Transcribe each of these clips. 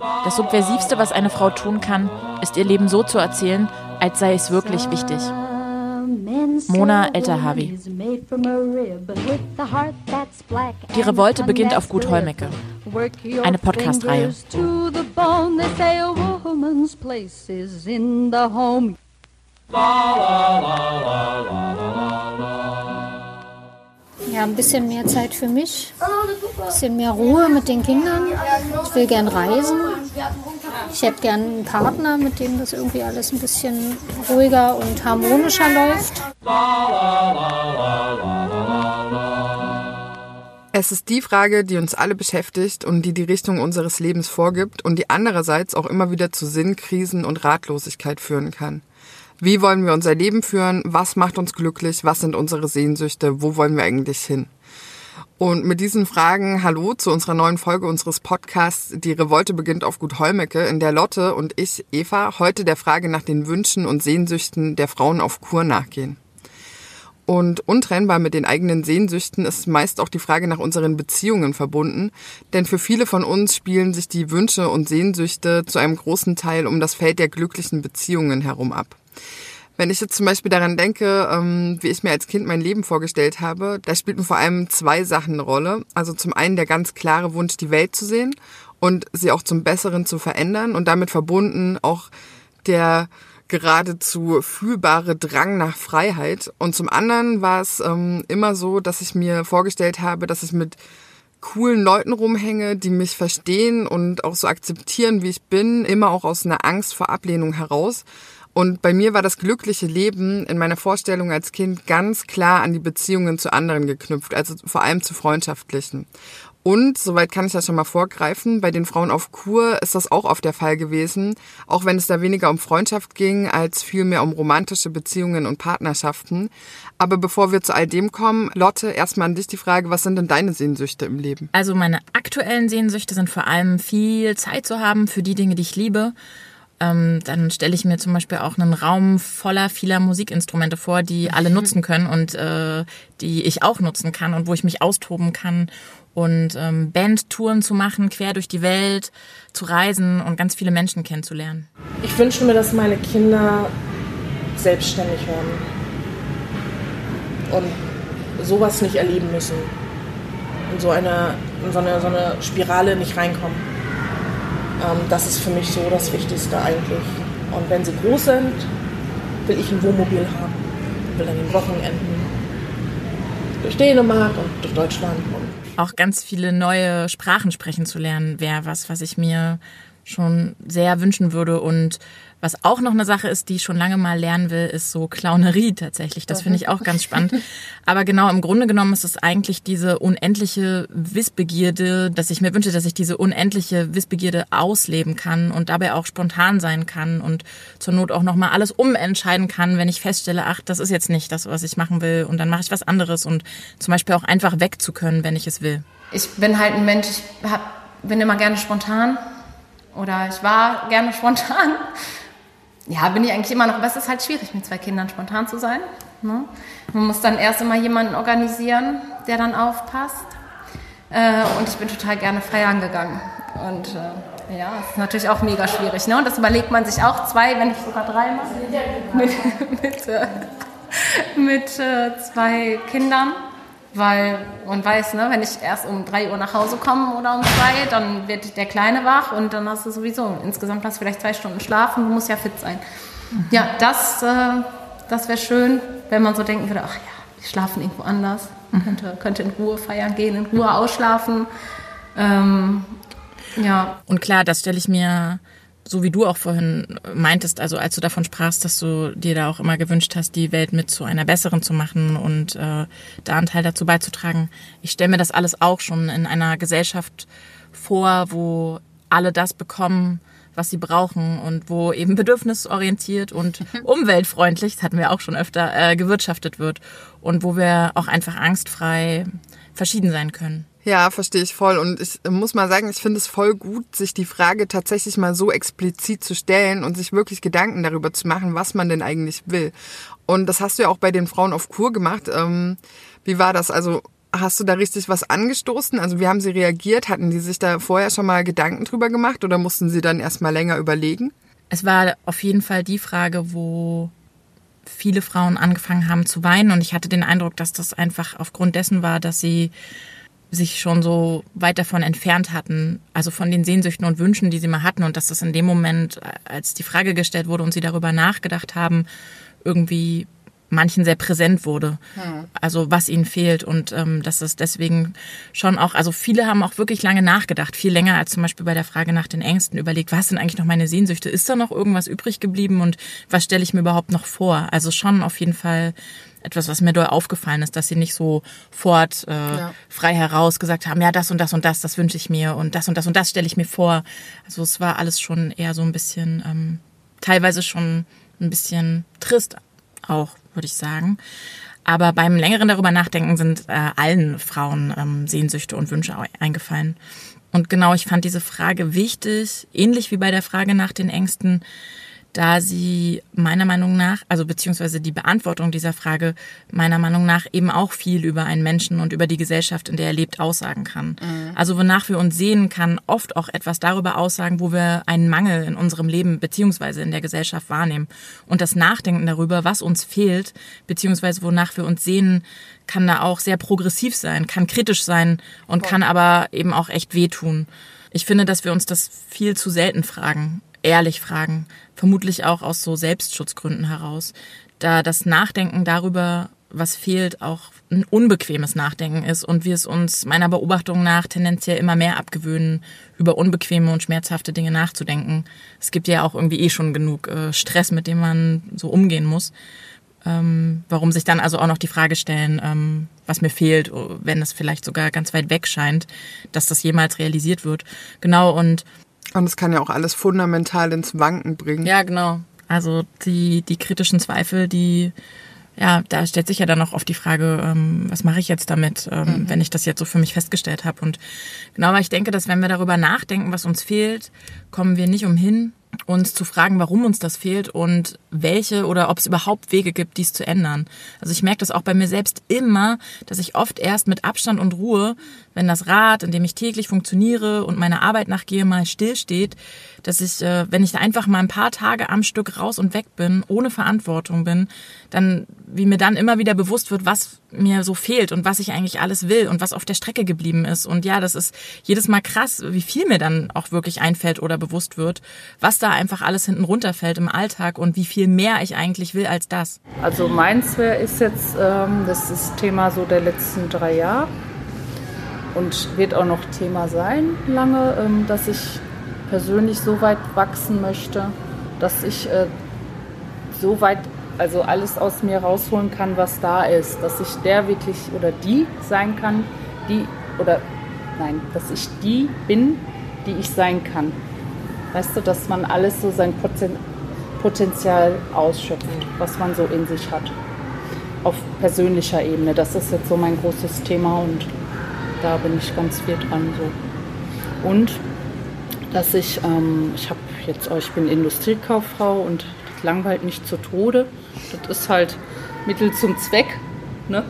Das Subversivste, was eine Frau tun kann, ist ihr Leben so zu erzählen, als sei es wirklich wichtig. Mona Elterhavi. Die Revolte beginnt auf Gut Holmecke. Eine Podcast-Reihe. Ja, ein bisschen mehr Zeit für mich, ein bisschen mehr Ruhe mit den Kindern. Ich will gern reisen. Ich hätte gern einen Partner, mit dem das irgendwie alles ein bisschen ruhiger und harmonischer läuft. Es ist die Frage, die uns alle beschäftigt und die die Richtung unseres Lebens vorgibt und die andererseits auch immer wieder zu Sinnkrisen und Ratlosigkeit führen kann. Wie wollen wir unser Leben führen? Was macht uns glücklich? Was sind unsere Sehnsüchte? Wo wollen wir eigentlich hin? Und mit diesen Fragen hallo zu unserer neuen Folge unseres Podcasts Die Revolte beginnt auf Gut Holmecke, in der Lotte und ich, Eva, heute der Frage nach den Wünschen und Sehnsüchten der Frauen auf Kur nachgehen. Und untrennbar mit den eigenen Sehnsüchten ist meist auch die Frage nach unseren Beziehungen verbunden, denn für viele von uns spielen sich die Wünsche und Sehnsüchte zu einem großen Teil um das Feld der glücklichen Beziehungen herum ab. Wenn ich jetzt zum Beispiel daran denke, ähm, wie ich mir als Kind mein Leben vorgestellt habe, da spielten vor allem zwei Sachen eine Rolle. Also zum einen der ganz klare Wunsch, die Welt zu sehen und sie auch zum Besseren zu verändern und damit verbunden auch der geradezu fühlbare Drang nach Freiheit. Und zum anderen war es ähm, immer so, dass ich mir vorgestellt habe, dass ich mit coolen Leuten rumhänge, die mich verstehen und auch so akzeptieren, wie ich bin, immer auch aus einer Angst vor Ablehnung heraus. Und bei mir war das glückliche Leben in meiner Vorstellung als Kind ganz klar an die Beziehungen zu anderen geknüpft, also vor allem zu freundschaftlichen. Und, soweit kann ich das schon mal vorgreifen, bei den Frauen auf Kur ist das auch oft der Fall gewesen, auch wenn es da weniger um Freundschaft ging, als vielmehr um romantische Beziehungen und Partnerschaften. Aber bevor wir zu all dem kommen, Lotte, erstmal an dich die Frage, was sind denn deine Sehnsüchte im Leben? Also meine aktuellen Sehnsüchte sind vor allem viel Zeit zu haben für die Dinge, die ich liebe. Ähm, dann stelle ich mir zum Beispiel auch einen Raum voller vieler Musikinstrumente vor, die alle nutzen können und äh, die ich auch nutzen kann und wo ich mich austoben kann und ähm, Bandtouren zu machen, quer durch die Welt, zu reisen und ganz viele Menschen kennenzulernen. Ich wünsche mir, dass meine Kinder selbstständig werden und sowas nicht erleben müssen. In so eine, in so eine, so eine Spirale nicht reinkommen. Ähm, das ist für mich so das Wichtigste eigentlich. Und wenn sie groß sind, will ich ein Wohnmobil haben. Ich will an den Wochenenden durch Dänemark und durch Deutschland und auch ganz viele neue Sprachen sprechen zu lernen, wäre was, was ich mir schon sehr wünschen würde. Und was auch noch eine Sache ist, die ich schon lange mal lernen will, ist so Clownerie tatsächlich. Das finde ich auch ganz spannend. Aber genau im Grunde genommen ist es eigentlich diese unendliche Wissbegierde, dass ich mir wünsche, dass ich diese unendliche Wissbegierde ausleben kann und dabei auch spontan sein kann und zur Not auch nochmal alles umentscheiden kann, wenn ich feststelle, ach, das ist jetzt nicht das, was ich machen will und dann mache ich was anderes und zum Beispiel auch einfach weg zu können, wenn ich es will. Ich bin halt ein Mensch, ich hab, bin immer gerne spontan oder ich war gerne spontan. Ja, bin ich eigentlich immer noch, aber es ist halt schwierig, mit zwei Kindern spontan zu sein. Ne? Man muss dann erst immer jemanden organisieren, der dann aufpasst. Äh, und ich bin total gerne feiern gegangen. Und äh, ja, es ist natürlich auch mega schwierig. Ne? Und das überlegt man sich auch zwei, wenn nicht sogar drei mal, mit, mit, äh, mit äh, zwei Kindern. Weil man weiß, ne, wenn ich erst um 3 Uhr nach Hause komme oder um 2, dann wird der Kleine wach und dann hast du sowieso, insgesamt hast du vielleicht zwei Stunden schlafen, du musst ja fit sein. Mhm. Ja, das, äh, das wäre schön, wenn man so denken würde, ach ja, die schlafen irgendwo anders, mhm. könnte, könnte in Ruhe feiern gehen, in Ruhe ausschlafen. Ähm, ja. Und klar, das stelle ich mir so wie du auch vorhin meintest, also als du davon sprachst, dass du dir da auch immer gewünscht hast, die Welt mit zu einer besseren zu machen und äh, da einen Teil dazu beizutragen. Ich stelle mir das alles auch schon in einer Gesellschaft vor, wo alle das bekommen, was sie brauchen und wo eben bedürfnisorientiert und umweltfreundlich, das hatten wir auch schon öfter, äh, gewirtschaftet wird und wo wir auch einfach angstfrei verschieden sein können. Ja, verstehe ich voll. Und ich muss mal sagen, ich finde es voll gut, sich die Frage tatsächlich mal so explizit zu stellen und sich wirklich Gedanken darüber zu machen, was man denn eigentlich will. Und das hast du ja auch bei den Frauen auf Kur gemacht. Ähm, wie war das? Also Hast du da richtig was angestoßen? Also wie haben sie reagiert? Hatten die sich da vorher schon mal Gedanken drüber gemacht oder mussten sie dann erst mal länger überlegen? Es war auf jeden Fall die Frage, wo viele Frauen angefangen haben zu weinen und ich hatte den Eindruck, dass das einfach aufgrund dessen war, dass sie sich schon so weit davon entfernt hatten, also von den Sehnsüchten und Wünschen, die sie mal hatten und dass das in dem Moment, als die Frage gestellt wurde und sie darüber nachgedacht haben, irgendwie manchen sehr präsent wurde. Hm. Also was ihnen fehlt und ähm, dass es deswegen schon auch, also viele haben auch wirklich lange nachgedacht, viel länger als zum Beispiel bei der Frage nach den Ängsten überlegt, was sind eigentlich noch meine Sehnsüchte? Ist da noch irgendwas übrig geblieben und was stelle ich mir überhaupt noch vor? Also schon auf jeden Fall etwas, was mir doll aufgefallen ist, dass sie nicht sofort äh, ja. frei heraus gesagt haben, ja, das und das und das, das wünsche ich mir und das und das und das stelle ich mir vor. Also es war alles schon eher so ein bisschen, ähm, teilweise schon ein bisschen trist auch, würde ich sagen. Aber beim längeren darüber nachdenken sind äh, allen Frauen ähm, Sehnsüchte und Wünsche eingefallen. Und genau, ich fand diese Frage wichtig, ähnlich wie bei der Frage nach den Ängsten, da sie meiner Meinung nach, also beziehungsweise die Beantwortung dieser Frage meiner Meinung nach eben auch viel über einen Menschen und über die Gesellschaft, in der er lebt, aussagen kann. Mhm. Also wonach wir uns sehen, kann oft auch etwas darüber aussagen, wo wir einen Mangel in unserem Leben beziehungsweise in der Gesellschaft wahrnehmen. Und das Nachdenken darüber, was uns fehlt, beziehungsweise wonach wir uns sehen, kann da auch sehr progressiv sein, kann kritisch sein und kann aber eben auch echt wehtun. Ich finde, dass wir uns das viel zu selten fragen ehrlich fragen. Vermutlich auch aus so Selbstschutzgründen heraus. Da das Nachdenken darüber, was fehlt, auch ein unbequemes Nachdenken ist und wir es uns meiner Beobachtung nach tendenziell immer mehr abgewöhnen, über unbequeme und schmerzhafte Dinge nachzudenken. Es gibt ja auch irgendwie eh schon genug äh, Stress, mit dem man so umgehen muss. Ähm, warum sich dann also auch noch die Frage stellen, ähm, was mir fehlt, wenn es vielleicht sogar ganz weit weg scheint, dass das jemals realisiert wird. Genau, und und es kann ja auch alles fundamental ins Wanken bringen. Ja, genau. Also die, die kritischen Zweifel, die, ja, da stellt sich ja dann auch oft die Frage, ähm, was mache ich jetzt damit, ähm, mhm. wenn ich das jetzt so für mich festgestellt habe. Und genau, weil ich denke, dass wenn wir darüber nachdenken, was uns fehlt, kommen wir nicht umhin, uns zu fragen, warum uns das fehlt und welche oder ob es überhaupt Wege gibt, dies zu ändern. Also ich merke das auch bei mir selbst immer, dass ich oft erst mit Abstand und Ruhe, wenn das Rad, in dem ich täglich funktioniere und meiner Arbeit nachgehe, mal stillsteht, dass ich, äh, wenn ich einfach mal ein paar Tage am Stück raus und weg bin, ohne Verantwortung bin, dann, wie mir dann immer wieder bewusst wird, was mir so fehlt und was ich eigentlich alles will und was auf der Strecke geblieben ist. Und ja, das ist jedes Mal krass, wie viel mir dann auch wirklich einfällt oder bewusst wird, was da einfach alles hinten runterfällt im Alltag und wie viel mehr ich eigentlich will als das. Also meins ist jetzt ähm, das ist Thema so der letzten drei Jahre und wird auch noch Thema sein lange, ähm, dass ich persönlich so weit wachsen möchte, dass ich äh, so weit also alles aus mir rausholen kann, was da ist, dass ich der wirklich oder die sein kann, die oder nein, dass ich die bin, die ich sein kann. Weißt du, dass man alles so sein Potenzial ausschöpft, was man so in sich hat. Auf persönlicher Ebene. Das ist jetzt so mein großes Thema und da bin ich ganz viel dran. So. Und dass ich, ähm, ich habe jetzt, oh, ich bin Industriekauffrau und langweilt mich zu Tode. Das ist halt Mittel zum Zweck. Ne?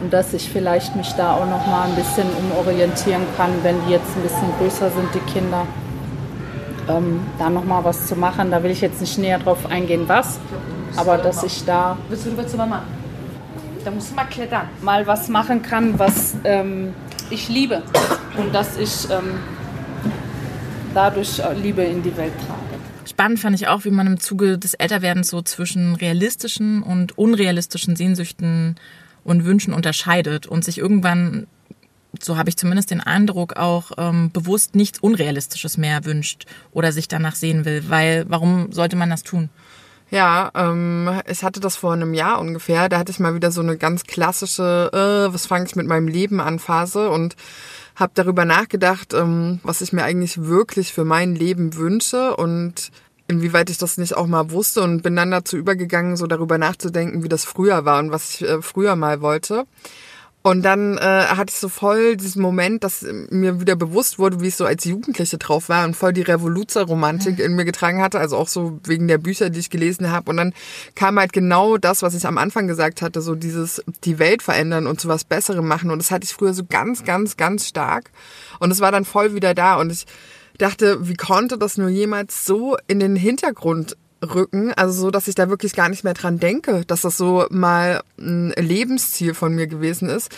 Und dass ich vielleicht mich da auch noch mal ein bisschen umorientieren kann, wenn die jetzt ein bisschen größer sind, die Kinder. Ähm, da noch mal was zu machen. Da will ich jetzt nicht näher drauf eingehen, was. Aber dass ich da. Willst du rüber zu Mama? Da musst du mal klettern. Mal was machen kann, was ähm, ich liebe. Und dass ich ähm, dadurch Liebe in die Welt trage. Spannend fand ich auch, wie man im Zuge des Älterwerdens so zwischen realistischen und unrealistischen Sehnsüchten und Wünschen unterscheidet und sich irgendwann, so habe ich zumindest den Eindruck, auch ähm, bewusst nichts Unrealistisches mehr wünscht oder sich danach sehen will. Weil warum sollte man das tun? Ja, ähm, ich hatte das vor einem Jahr ungefähr. Da hatte ich mal wieder so eine ganz klassische, äh, was fange ich mit meinem Leben an Phase und habe darüber nachgedacht, ähm, was ich mir eigentlich wirklich für mein Leben wünsche und inwieweit ich das nicht auch mal wusste und bin dann dazu übergegangen, so darüber nachzudenken, wie das früher war und was ich äh, früher mal wollte. Und dann äh, hatte ich so voll diesen Moment, dass mir wieder bewusst wurde, wie ich so als Jugendliche drauf war und voll die Revoluzer-Romantik mhm. in mir getragen hatte, also auch so wegen der Bücher, die ich gelesen habe. Und dann kam halt genau das, was ich am Anfang gesagt hatte, so dieses die Welt verändern und zu was Besserem machen. Und das hatte ich früher so ganz, ganz, ganz stark. Und es war dann voll wieder da. Und ich dachte, wie konnte das nur jemals so in den Hintergrund rücken, also so, dass ich da wirklich gar nicht mehr dran denke, dass das so mal ein Lebensziel von mir gewesen ist.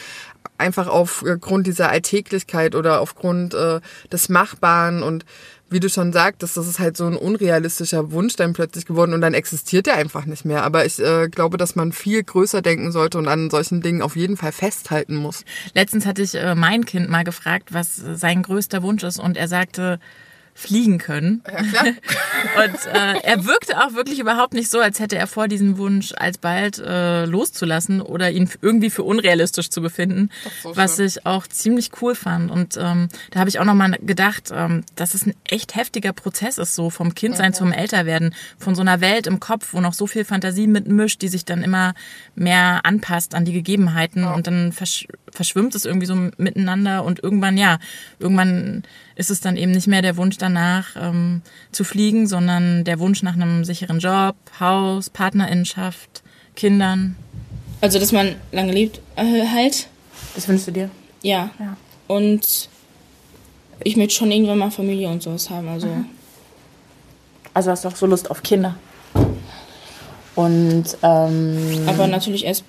Einfach aufgrund dieser Alltäglichkeit oder aufgrund äh, des Machbaren und wie du schon sagtest, das ist halt so ein unrealistischer Wunsch dann plötzlich geworden und dann existiert er einfach nicht mehr. Aber ich äh, glaube, dass man viel größer denken sollte und an solchen Dingen auf jeden Fall festhalten muss. Letztens hatte ich äh, mein Kind mal gefragt, was sein größter Wunsch ist und er sagte, fliegen können. Ja, klar. Und äh, er wirkte auch wirklich überhaupt nicht so, als hätte er vor, diesen Wunsch alsbald äh, loszulassen oder ihn irgendwie für unrealistisch zu befinden, so was schön. ich auch ziemlich cool fand. Und ähm, da habe ich auch nochmal gedacht, ähm, dass es ein echt heftiger Prozess ist, so vom Kindsein mhm. zum Älterwerden, von so einer Welt im Kopf, wo noch so viel Fantasie mitmischt, die sich dann immer mehr anpasst an die Gegebenheiten ja. und dann versch verschwimmt es irgendwie so miteinander und irgendwann, ja, irgendwann ist es dann eben nicht mehr der Wunsch danach ähm, zu fliegen, sondern der Wunsch nach einem sicheren Job, Haus, Partnerinnenschaft, Kindern. Also, dass man lange lebt äh, halt. Das wünschst du dir? Ja. ja. Und ich möchte schon irgendwann mal Familie und sowas haben. Also, mhm. also hast du auch so Lust auf Kinder? Und ähm, aber natürlich erst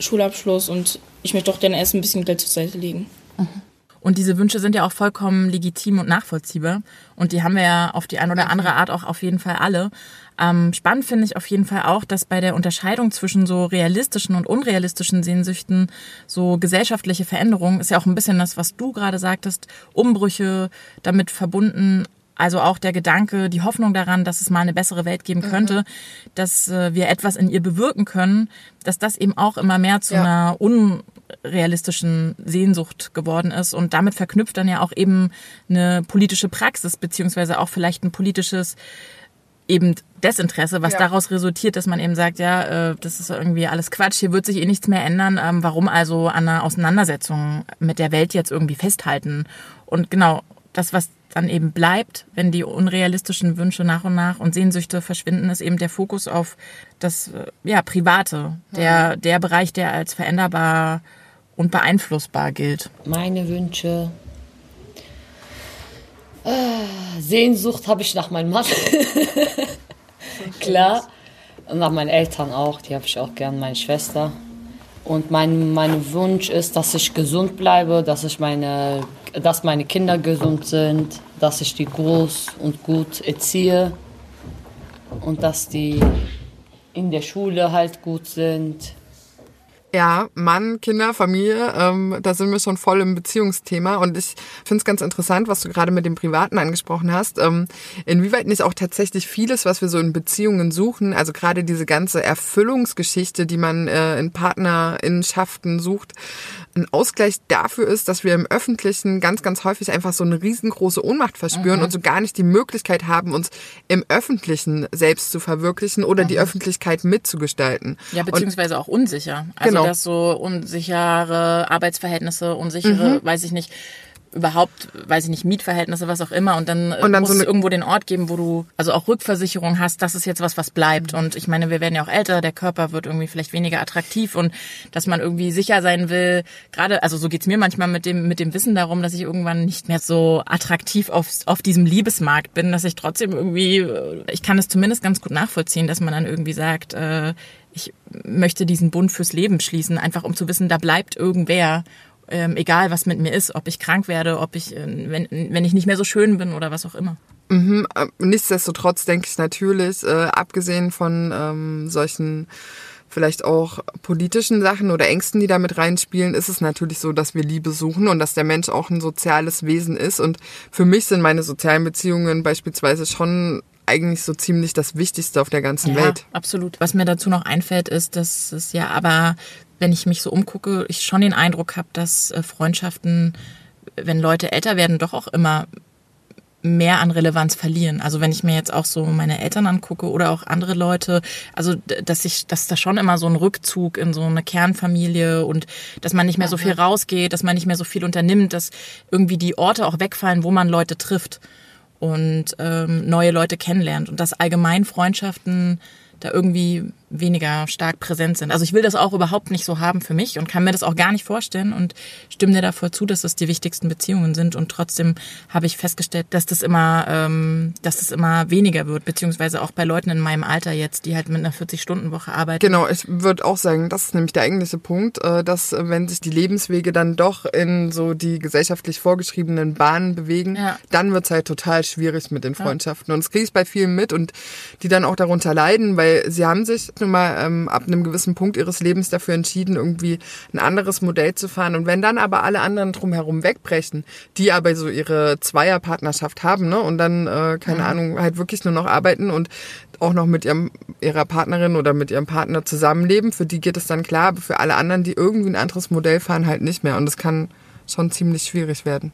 Schulabschluss und ich möchte doch dann erst ein bisschen Geld zur Seite legen. Mhm. Und diese Wünsche sind ja auch vollkommen legitim und nachvollziehbar. Und die haben wir ja auf die eine oder andere Art auch auf jeden Fall alle. Ähm, spannend finde ich auf jeden Fall auch, dass bei der Unterscheidung zwischen so realistischen und unrealistischen Sehnsüchten so gesellschaftliche Veränderungen ist ja auch ein bisschen das, was du gerade sagtest, Umbrüche damit verbunden, also auch der Gedanke, die Hoffnung daran, dass es mal eine bessere Welt geben könnte, mhm. dass äh, wir etwas in ihr bewirken können, dass das eben auch immer mehr zu ja. einer unrealistischen Sehnsucht geworden ist und damit verknüpft dann ja auch eben eine politische Praxis beziehungsweise auch vielleicht ein politisches eben Desinteresse, was ja. daraus resultiert, dass man eben sagt, ja, äh, das ist irgendwie alles Quatsch, hier wird sich eh nichts mehr ändern. Ähm, warum also an einer Auseinandersetzung mit der Welt jetzt irgendwie festhalten? Und genau das, was dann eben bleibt, wenn die unrealistischen Wünsche nach und nach und Sehnsüchte verschwinden, ist eben der Fokus auf das äh, ja, Private, der, der Bereich, der als veränderbar und beeinflussbar gilt. Meine Wünsche. Äh, Sehnsucht habe ich nach meinem Mann. Klar. Und nach meinen Eltern auch. Die habe ich auch gern, meine Schwester. Und mein, mein Wunsch ist, dass ich gesund bleibe, dass ich meine dass meine Kinder gesund sind, dass ich die groß und gut erziehe und dass die in der Schule halt gut sind. Ja, Mann, Kinder, Familie, ähm, da sind wir schon voll im Beziehungsthema. Und ich finde es ganz interessant, was du gerade mit dem Privaten angesprochen hast. Ähm, inwieweit nicht auch tatsächlich vieles, was wir so in Beziehungen suchen, also gerade diese ganze Erfüllungsgeschichte, die man äh, in Partnerinnenschaften sucht, ein Ausgleich dafür ist, dass wir im Öffentlichen ganz, ganz häufig einfach so eine riesengroße Ohnmacht verspüren mhm. und so gar nicht die Möglichkeit haben, uns im Öffentlichen selbst zu verwirklichen oder mhm. die Öffentlichkeit mitzugestalten. Ja, beziehungsweise und, auch unsicher. Also genau. Dass so unsichere Arbeitsverhältnisse, unsichere, mhm. weiß ich nicht, überhaupt, weiß ich nicht, Mietverhältnisse, was auch immer. Und dann, und dann muss so es irgendwo den Ort geben, wo du also auch Rückversicherung hast, das ist jetzt was, was bleibt. Und ich meine, wir werden ja auch älter, der Körper wird irgendwie vielleicht weniger attraktiv und dass man irgendwie sicher sein will, gerade, also so geht's mir manchmal mit dem, mit dem Wissen darum, dass ich irgendwann nicht mehr so attraktiv auf, auf diesem Liebesmarkt bin, dass ich trotzdem irgendwie, ich kann es zumindest ganz gut nachvollziehen, dass man dann irgendwie sagt, äh, ich möchte diesen Bund fürs Leben schließen, einfach um zu wissen, da bleibt irgendwer ähm, egal was mit mir ist, ob ich krank werde, ob ich, äh, wenn, wenn ich nicht mehr so schön bin oder was auch immer. Mhm, äh, nichtsdestotrotz denke ich natürlich, äh, abgesehen von ähm, solchen vielleicht auch politischen Sachen oder Ängsten, die damit reinspielen, ist es natürlich so, dass wir Liebe suchen und dass der Mensch auch ein soziales Wesen ist. Und für mich sind meine sozialen Beziehungen beispielsweise schon eigentlich so ziemlich das Wichtigste auf der ganzen ja, Welt. Absolut. Was mir dazu noch einfällt, ist, dass es ja aber wenn ich mich so umgucke, ich schon den Eindruck habe, dass äh, Freundschaften, wenn Leute älter werden, doch auch immer mehr an Relevanz verlieren. Also wenn ich mir jetzt auch so meine Eltern angucke oder auch andere Leute, also dass ich, dass da schon immer so ein Rückzug in so eine Kernfamilie und dass man nicht mehr so viel rausgeht, dass man nicht mehr so viel unternimmt, dass irgendwie die Orte auch wegfallen, wo man Leute trifft und ähm, neue Leute kennenlernt und dass allgemein Freundschaften da irgendwie weniger stark präsent sind. Also ich will das auch überhaupt nicht so haben für mich und kann mir das auch gar nicht vorstellen und stimme dir davor zu, dass das die wichtigsten Beziehungen sind. Und trotzdem habe ich festgestellt, dass das immer, ähm, dass das immer weniger wird, beziehungsweise auch bei Leuten in meinem Alter jetzt, die halt mit einer 40-Stunden-Woche arbeiten. Genau, ich würde auch sagen, das ist nämlich der eigentliche Punkt, äh, dass äh, wenn sich die Lebenswege dann doch in so die gesellschaftlich vorgeschriebenen Bahnen bewegen, Ja. dann wird's halt total schwierig mit den Freundschaften. Und das kriege ich bei vielen mit und die dann auch darunter leiden, weil sie haben sich nun mal ähm, ab einem gewissen Punkt ihres Lebens dafür entschieden, irgendwie ein anderes Modell zu fahren. Und wenn dann aber alle anderen drumherum wegbrechen, die aber so ihre Zweierpartnerschaft haben, ne, und dann, äh, keine Ahnung, halt wirklich nur noch arbeiten und auch noch mit ihrem, ihrer Partnerin oder mit ihrem Partner zusammenleben, für die geht es dann klar, aber für alle anderen, die irgendwie ein anderes Modell fahren, halt nicht mehr. Und das kann schon ziemlich schwierig werden.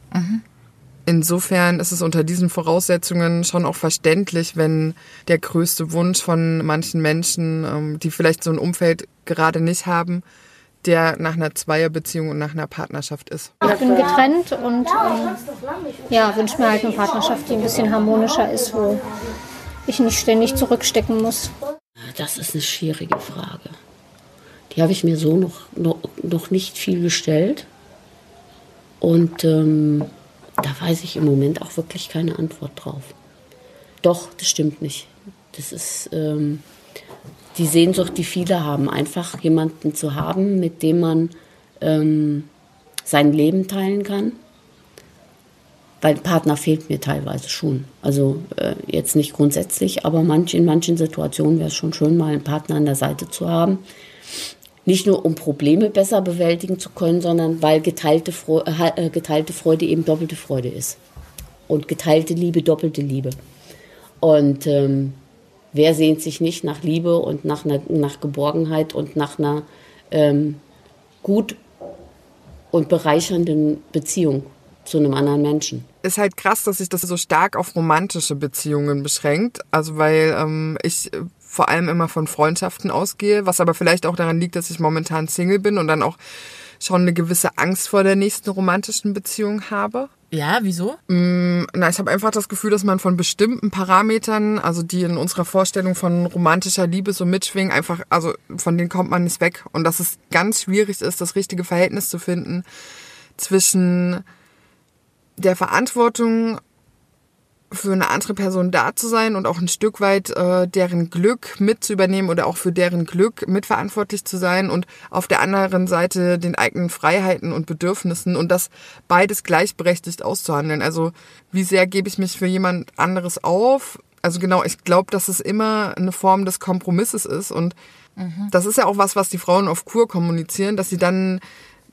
Insofern ist es unter diesen Voraussetzungen schon auch verständlich, wenn der größte Wunsch von manchen Menschen, ähm, die vielleicht so ein Umfeld gerade nicht haben, der nach einer Zweierbeziehung und nach einer Partnerschaft ist. Ich bin getrennt und ähm, ja, wünsche mir halt eine Partnerschaft, die ein bisschen harmonischer ist, wo ich nicht ständig zurückstecken muss. Das ist eine schwierige Frage. Die habe ich mir so noch, noch, noch nicht viel gestellt. Und ähm, da weiß ich im Moment auch wirklich keine Antwort drauf. Doch, das stimmt nicht. Das ist ähm, die Sehnsucht, die viele haben, einfach jemanden zu haben, mit dem man ähm, sein Leben teilen kann. Weil ein Partner fehlt mir teilweise schon. Also äh, jetzt nicht grundsätzlich, aber manch, in manchen Situationen wäre es schon schön, mal einen Partner an der Seite zu haben. Nicht nur um Probleme besser bewältigen zu können, sondern weil geteilte, Freu äh, geteilte Freude eben doppelte Freude ist. Und geteilte Liebe doppelte Liebe. Und ähm, wer sehnt sich nicht nach Liebe und nach, einer, nach Geborgenheit und nach einer ähm, gut und bereichernden Beziehung zu einem anderen Menschen? ist halt krass, dass sich das so stark auf romantische Beziehungen beschränkt. Also weil ähm, ich äh, vor allem immer von Freundschaften ausgehe, was aber vielleicht auch daran liegt, dass ich momentan Single bin und dann auch schon eine gewisse Angst vor der nächsten romantischen Beziehung habe. Ja, wieso? Na, ich habe einfach das Gefühl, dass man von bestimmten Parametern, also die in unserer Vorstellung von romantischer Liebe so mitschwingen, einfach, also von denen kommt man nicht weg. Und dass es ganz schwierig ist, das richtige Verhältnis zu finden zwischen der Verantwortung für eine andere Person da zu sein und auch ein Stück weit äh, deren Glück mit zu übernehmen oder auch für deren Glück mitverantwortlich zu sein und auf der anderen Seite den eigenen Freiheiten und Bedürfnissen und das beides gleichberechtigt auszuhandeln. Also wie sehr gebe ich mich für jemand anderes auf? Also genau, ich glaube, dass es immer eine Form des Kompromisses ist und das ist ja auch was, was die Frauen auf Kur kommunizieren, dass sie dann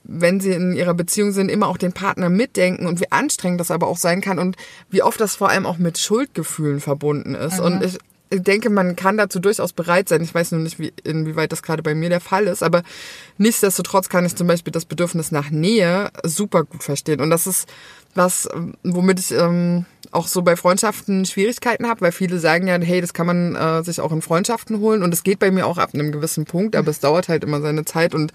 wenn sie in ihrer Beziehung sind, immer auch den Partner mitdenken und wie anstrengend das aber auch sein kann und wie oft das vor allem auch mit Schuldgefühlen verbunden ist. Und ich denke, man kann dazu durchaus bereit sein. Ich weiß nur nicht, wie, inwieweit das gerade bei mir der Fall ist, aber nichtsdestotrotz kann ich zum Beispiel das Bedürfnis nach Nähe super gut verstehen. Und das ist was, womit ich ähm, auch so bei Freundschaften Schwierigkeiten habe, weil viele sagen ja, hey, das kann man äh, sich auch in Freundschaften holen und es geht bei mir auch ab einem gewissen Punkt, aber es dauert halt immer seine Zeit und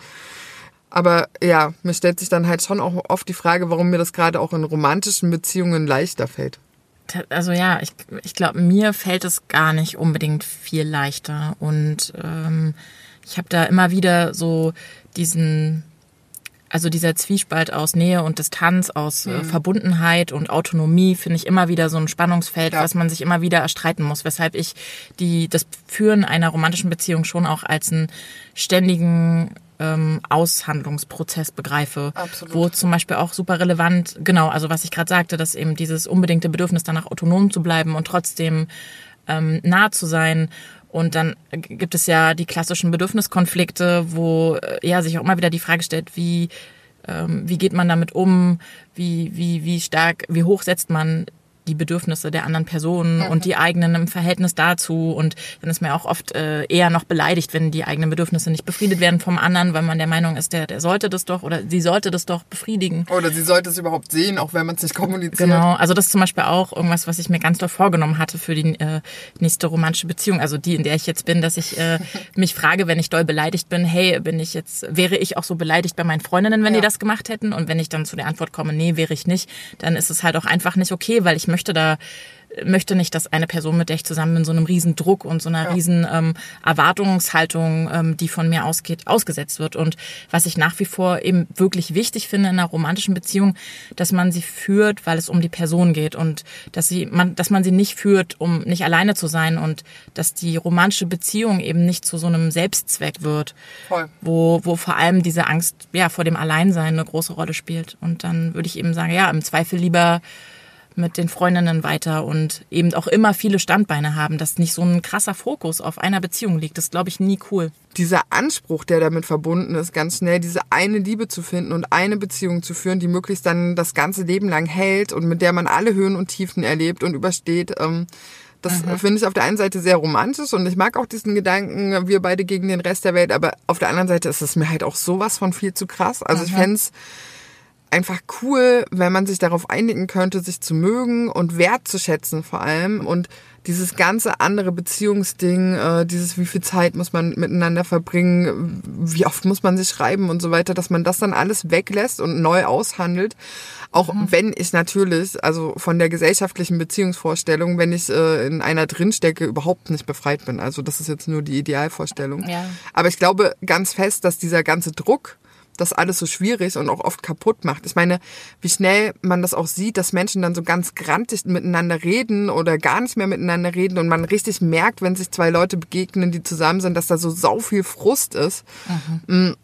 aber ja, mir stellt sich dann halt schon auch oft die Frage, warum mir das gerade auch in romantischen Beziehungen leichter fällt. Also ja, ich, ich glaube, mir fällt es gar nicht unbedingt viel leichter. Und ähm, ich habe da immer wieder so diesen, also dieser Zwiespalt aus Nähe und Distanz, aus äh, Verbundenheit und Autonomie, finde ich immer wieder so ein Spannungsfeld, Ja. was man sich immer wieder erstreiten muss. Weshalb ich die, das Führen einer romantischen Beziehung schon auch als einen ständigen ähm, Aushandlungsprozess begreife, Absolut. wo zum Beispiel auch super relevant, genau, also was ich gerade sagte, dass eben dieses unbedingte Bedürfnis danach autonom zu bleiben und trotzdem ähm, nah zu sein. Und dann gibt es ja die klassischen Bedürfniskonflikte, wo äh, ja sich auch immer wieder die Frage stellt, wie ähm, wie geht man damit um, wie wie wie stark, wie hoch setzt man die Bedürfnisse der anderen Person mhm. und die eigenen im Verhältnis dazu. Und dann ist man auch oft äh, eher noch beleidigt, wenn die eigenen Bedürfnisse nicht befriedet werden vom anderen, weil man der Meinung ist, der, der sollte das doch oder sie sollte das doch befriedigen. Oder sie sollte es überhaupt sehen, auch wenn man es nicht kommuniziert. Genau, also das ist zum Beispiel auch irgendwas, was ich mir ganz doll vorgenommen hatte für die äh, nächste romantische Beziehung, also die, in der ich jetzt bin, dass ich äh, mich frage, wenn ich doll beleidigt bin, hey, bin ich jetzt, wäre ich auch so beleidigt bei meinen Freundinnen, wenn ja. die das gemacht hätten? Und wenn ich dann zu der Antwort komme, nee, wäre ich nicht, dann ist es halt auch einfach nicht okay, weil ich möchte da möchte nicht, dass eine Person, mit der ich zusammen bin, so einem riesen Druck und so einer ja. riesen ähm, Erwartungshaltung, ähm, die von mir ausgeht, ausgesetzt wird. Und was ich nach wie vor eben wirklich wichtig finde in einer romantischen Beziehung, dass man sie führt, weil es um die Person geht und dass sie, man, dass man sie nicht führt, um nicht alleine zu sein und dass die romantische Beziehung eben nicht zu so einem Selbstzweck wird, Voll. wo wo vor allem diese Angst ja vor dem Alleinsein eine große Rolle spielt. Und dann würde ich eben sagen, ja, im Zweifel lieber mit den Freundinnen weiter und eben auch immer viele Standbeine haben, dass nicht so ein krasser Fokus auf einer Beziehung liegt. Das glaube ich nie cool. Dieser Anspruch, der damit verbunden ist, ganz schnell diese eine Liebe zu finden und eine Beziehung zu führen, die möglichst dann das ganze Leben lang hält und mit der man alle Höhen und Tiefen erlebt und übersteht. Ähm, das mhm. finde ich auf der einen Seite sehr romantisch und ich mag auch diesen Gedanken, wir beide gegen den Rest der Welt, aber auf der anderen Seite ist es mir halt auch sowas von viel zu krass. Also mhm. ich fände einfach cool, wenn man sich darauf einigen könnte, sich zu mögen und wertzuschätzen vor allem und dieses ganze andere Beziehungsding, äh, dieses wie viel Zeit muss man miteinander verbringen, wie oft muss man sich schreiben und so weiter, dass man das dann alles weglässt und neu aushandelt. Auch mhm. wenn ich natürlich, also von der gesellschaftlichen Beziehungsvorstellung, wenn ich äh, in einer drinstecke, überhaupt nicht befreit bin. Also das ist jetzt nur die Idealvorstellung. Ja. Aber ich glaube ganz fest, dass dieser ganze Druck, das alles so schwierig und auch oft kaputt macht. Ich meine, wie schnell man das auch sieht, dass Menschen dann so ganz grantig miteinander reden oder gar nicht mehr miteinander reden und man richtig merkt, wenn sich zwei Leute begegnen, die zusammen sind, dass da so sau viel Frust ist. Mhm. Mm.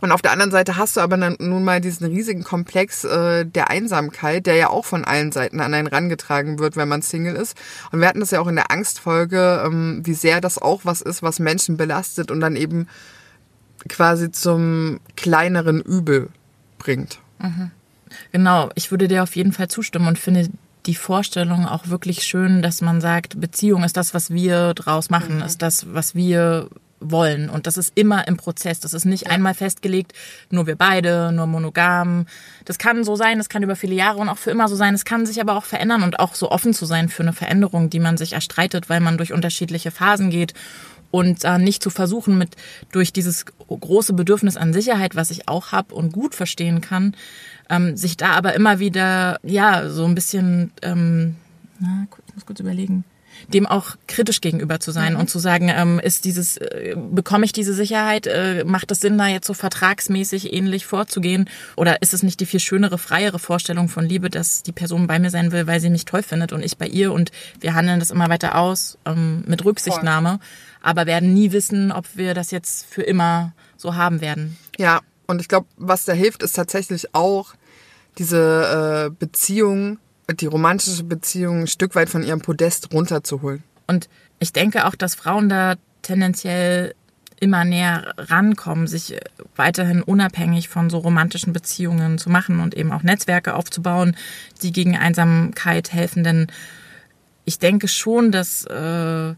Und auf der anderen Seite hast du aber dann nun mal diesen riesigen Komplex äh, der Einsamkeit, der ja auch von allen Seiten an einen rangetragen wird, wenn man Single ist. Und wir hatten das ja auch in der Angstfolge, ähm, wie sehr das auch was ist, was Menschen belastet und dann eben quasi zum kleineren Übel bringt. Mhm. Genau, ich würde dir auf jeden Fall zustimmen und finde die Vorstellung auch wirklich schön, dass man sagt, Beziehung ist das, was wir draus machen, mhm. ist das, was wir wollen. Und das ist immer im Prozess. Das ist nicht ja. einmal festgelegt, nur wir beide, nur monogam. Das kann so sein, das kann über viele Jahre und auch für immer so sein. Es kann sich aber auch verändern und auch so offen zu sein für eine Veränderung, die man sich erstreitet, weil man durch unterschiedliche Phasen geht und äh, nicht zu versuchen, mit durch dieses große Bedürfnis an Sicherheit, was ich auch habe und gut verstehen kann, ähm, sich da aber immer wieder ja so ein bisschen, ähm, na, ich muss kurz überlegen, dem auch kritisch gegenüber zu sein mhm. und zu sagen, ähm, ist dieses, äh, bekomme ich diese Sicherheit, äh, macht es Sinn, da jetzt so vertragsmäßig ähnlich vorzugehen? Oder ist es nicht die viel schönere, freiere Vorstellung von Liebe, dass die Person bei mir sein will, weil sie mich toll findet und ich bei ihr und wir handeln das immer weiter aus ähm, mit Rücksichtnahme? Voll aber werden nie wissen, ob wir das jetzt für immer so haben werden. Ja, und ich glaube, was da hilft, ist tatsächlich auch diese äh, Beziehung, die romantische Beziehung ein Stück weit von ihrem Podest runterzuholen. Und ich denke auch, dass Frauen da tendenziell immer näher rankommen, sich weiterhin unabhängig von so romantischen Beziehungen zu machen und eben auch Netzwerke aufzubauen, die gegen Einsamkeit helfen. Denn ich denke schon, dass äh,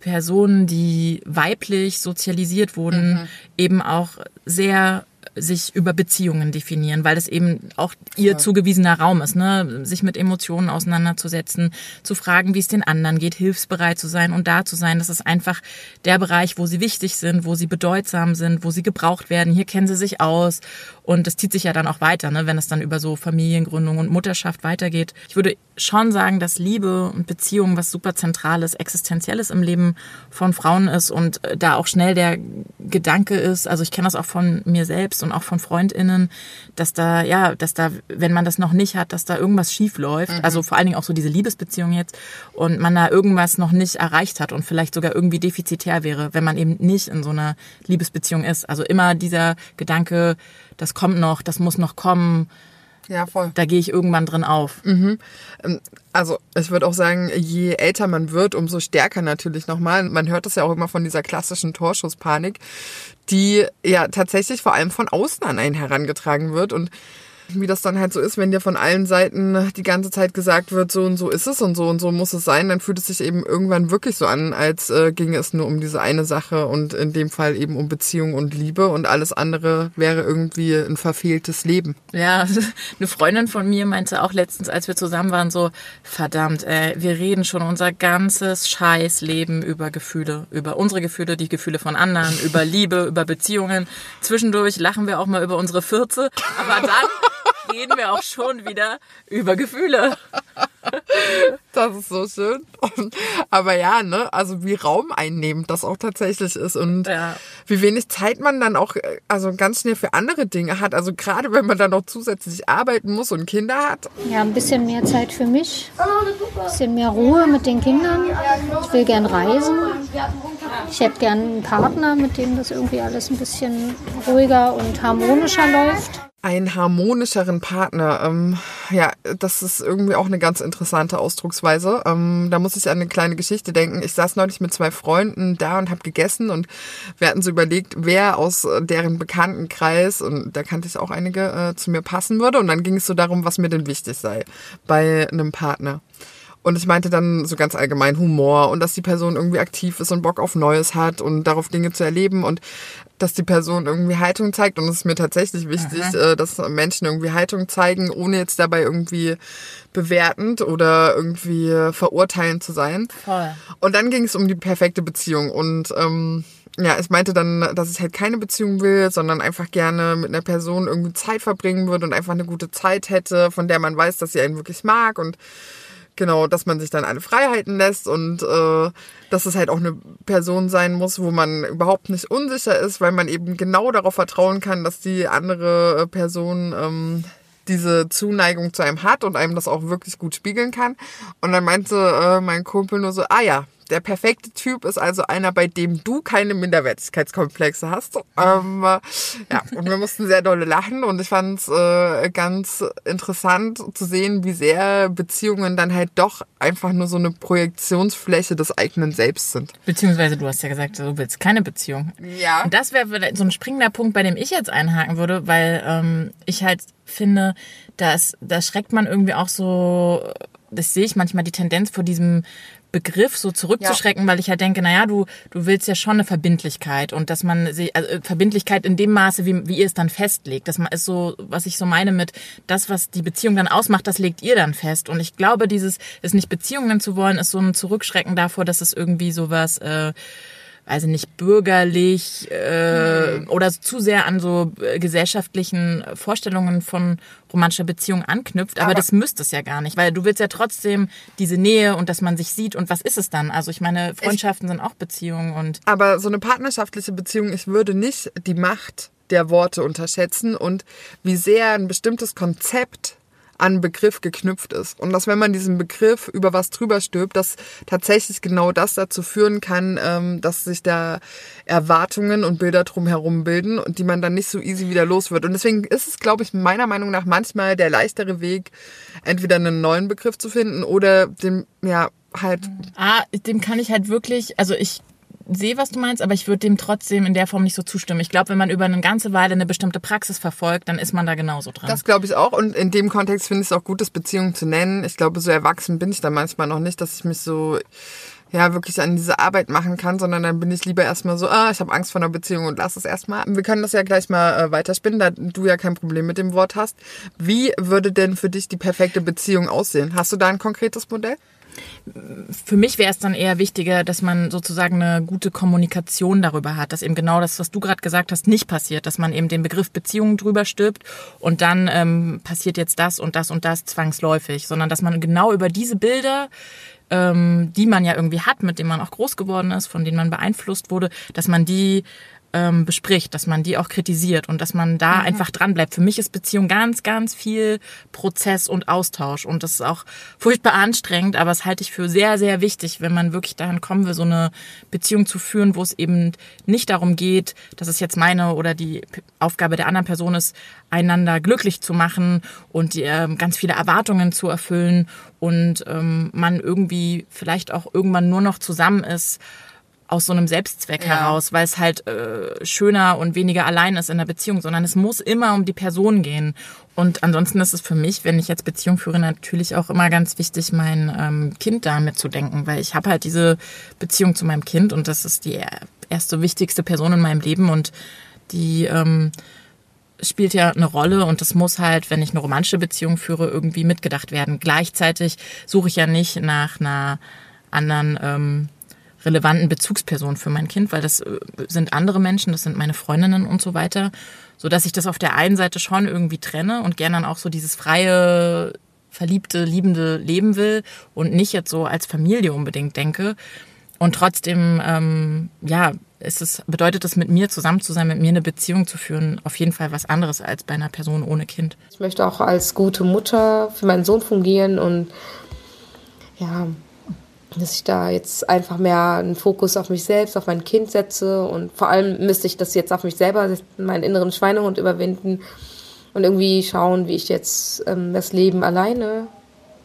Personen, die weiblich sozialisiert wurden, mhm. eben auch sehr sich über Beziehungen definieren, weil es eben auch ihr ja. zugewiesener Raum ist, ne? sich mit Emotionen auseinanderzusetzen, zu fragen, wie es den anderen geht, hilfsbereit zu sein und da zu sein. Das ist einfach der Bereich, wo sie wichtig sind, wo sie bedeutsam sind, wo sie gebraucht werden. Hier kennen sie sich aus und das zieht sich ja dann auch weiter, ne? wenn es dann über so Familiengründung und Mutterschaft weitergeht. Ich würde schon sagen, dass Liebe und Beziehung was super Zentrales, Existenzielles im Leben von Frauen ist und da auch schnell der Gedanke ist, also ich kenne das auch von mir selbst und auch von FreundInnen, dass da, ja, dass da, wenn man das noch nicht hat, dass da irgendwas schief läuft. Mhm. Also vor allen Dingen auch so diese Liebesbeziehung jetzt und man da irgendwas noch nicht erreicht hat und vielleicht sogar irgendwie defizitär wäre, wenn man eben nicht in so einer Liebesbeziehung ist. Also immer dieser Gedanke, das kommt noch, das muss noch kommen. Ja, voll. Da gehe ich irgendwann drin auf. Mhm. Ähm, also ich würde auch sagen, je älter man wird, umso stärker natürlich nochmal. Man hört das ja auch immer von dieser klassischen Torschusspanik, die ja tatsächlich vor allem von außen an einen herangetragen wird. Und wie das dann halt so ist, wenn dir von allen Seiten die ganze Zeit gesagt wird, so und so ist es und so und so muss es sein, dann fühlt es sich eben irgendwann wirklich so an, als äh, ginge es nur um diese eine Sache und in dem Fall eben um Beziehung und Liebe und alles andere wäre irgendwie ein verfehltes Leben. Ja, eine Freundin von mir meinte auch letztens, als wir zusammen waren, so, verdammt, ey, wir reden schon unser ganzes Scheißleben über Gefühle, über unsere Gefühle, die Gefühle von anderen, über Liebe, über Beziehungen. Zwischendurch lachen wir auch mal über unsere Fürze, aber dann reden wir auch schon wieder über Gefühle. Das ist so schön. Aber ja, ne, also wie raumeinnehmend das auch tatsächlich ist und Ja. wie wenig Zeit man dann auch äh, also ganz schnell für andere Dinge hat. Also gerade wenn man dann noch zusätzlich arbeiten muss und Kinder hat. Ja, ein bisschen mehr Zeit für mich, ein bisschen mehr Ruhe mit den Kindern. Ich will gern reisen. Ich hätte gern einen Partner, mit dem das irgendwie alles ein bisschen ruhiger und harmonischer läuft. Einen harmonischeren Partner. Ähm, ja, das ist irgendwie auch eine ganz interessante Ausdrucksweise. Ähm, da muss ich an eine kleine Geschichte denken. Ich saß neulich mit zwei Freunden da und habe gegessen und wir hatten so überlegt, wer aus äh, deren Bekanntenkreis, und da kannte ich auch einige, äh, zu mir passen würde. Und dann ging es so darum, was mir denn wichtig sei bei einem Partner. Und ich meinte dann so ganz allgemein Humor und dass die Person irgendwie aktiv ist und Bock auf Neues hat und darauf Dinge zu erleben und dass die Person irgendwie Haltung zeigt. Und es ist mir tatsächlich wichtig, äh, dass Menschen irgendwie Haltung zeigen, ohne jetzt dabei irgendwie bewertend oder irgendwie verurteilend zu sein. Voll. Und dann ging es um die perfekte Beziehung. Und ähm, ja, ich meinte dann, dass ich halt keine Beziehung will, sondern einfach gerne mit einer Person irgendwie Zeit verbringen würde und einfach eine gute Zeit hätte, von der man weiß, dass sie einen wirklich mag und genau, dass man sich dann alle Freiheiten lässt und äh, dass es halt auch eine Person sein muss, wo man überhaupt nicht unsicher ist, weil man eben genau darauf vertrauen kann, dass die andere äh, Person ähm, diese Zuneigung zu einem hat und einem das auch wirklich gut spiegeln kann. Und dann meinte äh, mein Kumpel nur so, ah ja, der perfekte Typ ist also einer, bei dem du keine Minderwertigkeitskomplexe hast. Ähm, äh, ja, und wir mussten sehr dolle lachen und ich fand es äh, ganz interessant zu sehen, wie sehr Beziehungen dann halt doch einfach nur so eine Projektionsfläche des eigenen Selbst sind. Beziehungsweise du hast ja gesagt, du willst keine Beziehung. Ja. Und das wäre vielleicht so ein springender Punkt, bei dem ich jetzt einhaken würde, weil ähm, ich halt finde, dass da schreckt man irgendwie auch so, das sehe ich manchmal die Tendenz vor diesem Begriff so zurückzuschrecken, weil ich halt denke, naja, du, du willst ja schon eine Verbindlichkeit und dass man sie, also äh, Verbindlichkeit in dem Maße, wie, wie ihr es dann festlegt. Das ist so, was ich so meine mit das, was die Beziehung dann ausmacht, das legt ihr dann fest. Und ich glaube, dieses, es nicht Beziehungen zu wollen, ist so ein Zurückschrecken davor, dass es irgendwie sowas, äh, weiß ich nicht, bürgerlich äh, oder zu sehr an so äh, gesellschaftlichen Vorstellungen von romantischer Beziehung anknüpft. Aber, Aber- das müsste es ja gar nicht, weil du willst ja trotzdem diese Nähe und dass man sich sieht. Und was ist es dann? Also ich meine, Freundschaften sind auch Beziehungen und Aber so eine partnerschaftliche Beziehung, ich würde nicht die Macht der Worte unterschätzen und wie sehr ein bestimmtes Konzept an Begriff geknüpft ist. Und dass wenn man diesen Begriff über was drüber stülpt, dass tatsächlich genau das dazu führen kann, ähm, dass sich da Erwartungen und Bilder drumherum bilden und die man dann nicht so easy wieder los wird. Und deswegen ist es, glaube ich, meiner Meinung nach manchmal der leichtere Weg, entweder einen neuen Begriff zu finden oder den, ja, halt ah, dem kann ich halt wirklich, also ich sehe, was du meinst, aber ich würde dem trotzdem in der Form nicht so zustimmen. Ich glaube, wenn man über eine ganze Weile eine bestimmte Praxis verfolgt, dann ist man da genauso dran. Das glaube ich auch. Und in dem Kontext finde ich es auch gut, das Beziehung zu nennen. Ich glaube, so erwachsen bin ich da manchmal noch nicht, dass ich mich so ja wirklich an diese Arbeit machen kann, sondern dann bin ich lieber erstmal so, ah, ich habe Angst vor einer Beziehung und lass es erstmal. Wir können das ja gleich mal äh, weiterspinnen, da du ja kein Problem mit dem Wort hast. Wie würde denn für dich die perfekte Beziehung aussehen? Hast du da ein konkretes Modell? Für mich wäre es dann eher wichtiger, dass man sozusagen eine gute Kommunikation darüber hat, dass eben genau das, was du gerade gesagt hast, nicht passiert, dass man eben den Begriff Beziehung drüber stirbt und dann ähm, passiert jetzt das und das und das zwangsläufig, sondern dass man genau über diese Bilder ähm, die man ja irgendwie hat, mit denen man auch groß geworden ist, von denen man beeinflusst wurde, dass man die ähm, bespricht, dass man die auch kritisiert und dass man da einfach dran bleibt. Für mich ist Beziehung ganz, ganz viel Prozess und Austausch und das ist auch furchtbar anstrengend, aber das halte ich für sehr, sehr wichtig, wenn man wirklich dahin kommen will, so eine Beziehung zu führen, wo es eben nicht darum geht, dass es jetzt meine oder die Aufgabe der anderen Person ist, einander glücklich zu machen und die, ähm, ganz viele Erwartungen zu erfüllen und ähm, man irgendwie vielleicht auch irgendwann nur noch zusammen ist, aus so einem Selbstzweck ja. heraus, weil es halt äh, schöner und weniger allein ist in der Beziehung, sondern es muss immer um die Person gehen. Und ansonsten ist es für mich, wenn ich jetzt Beziehung führe, natürlich auch immer ganz wichtig, mein ähm, Kind da mitzudenken, weil ich habe halt diese Beziehung zu meinem Kind und das ist die erste wichtigste Person in meinem Leben und die ähm, spielt ja eine Rolle und das muss halt, wenn ich eine romantische Beziehung führe, irgendwie mitgedacht werden. Gleichzeitig suche ich ja nicht nach einer anderen ähm, relevanten Bezugsperson für mein Kind, weil das äh, sind andere Menschen, das sind meine Freundinnen und so weiter, so dass ich das auf der einen Seite schon irgendwie trenne und gerne dann auch so dieses freie, verliebte, liebende Leben will und nicht jetzt so als Familie unbedingt denke. Und trotzdem, ähm, ja, ist es, bedeutet es, mit mir zusammen zu sein, mit mir eine Beziehung zu führen, auf jeden Fall was anderes als bei einer Person ohne Kind. Ich möchte auch als gute Mutter für meinen Sohn fungieren und ja, dass ich da jetzt einfach mehr einen Fokus auf mich selbst, auf mein Kind setze und vor allem müsste ich das jetzt auf mich selber, meinen inneren Schweinehund überwinden und irgendwie schauen, wie ich jetzt ähm, das Leben alleine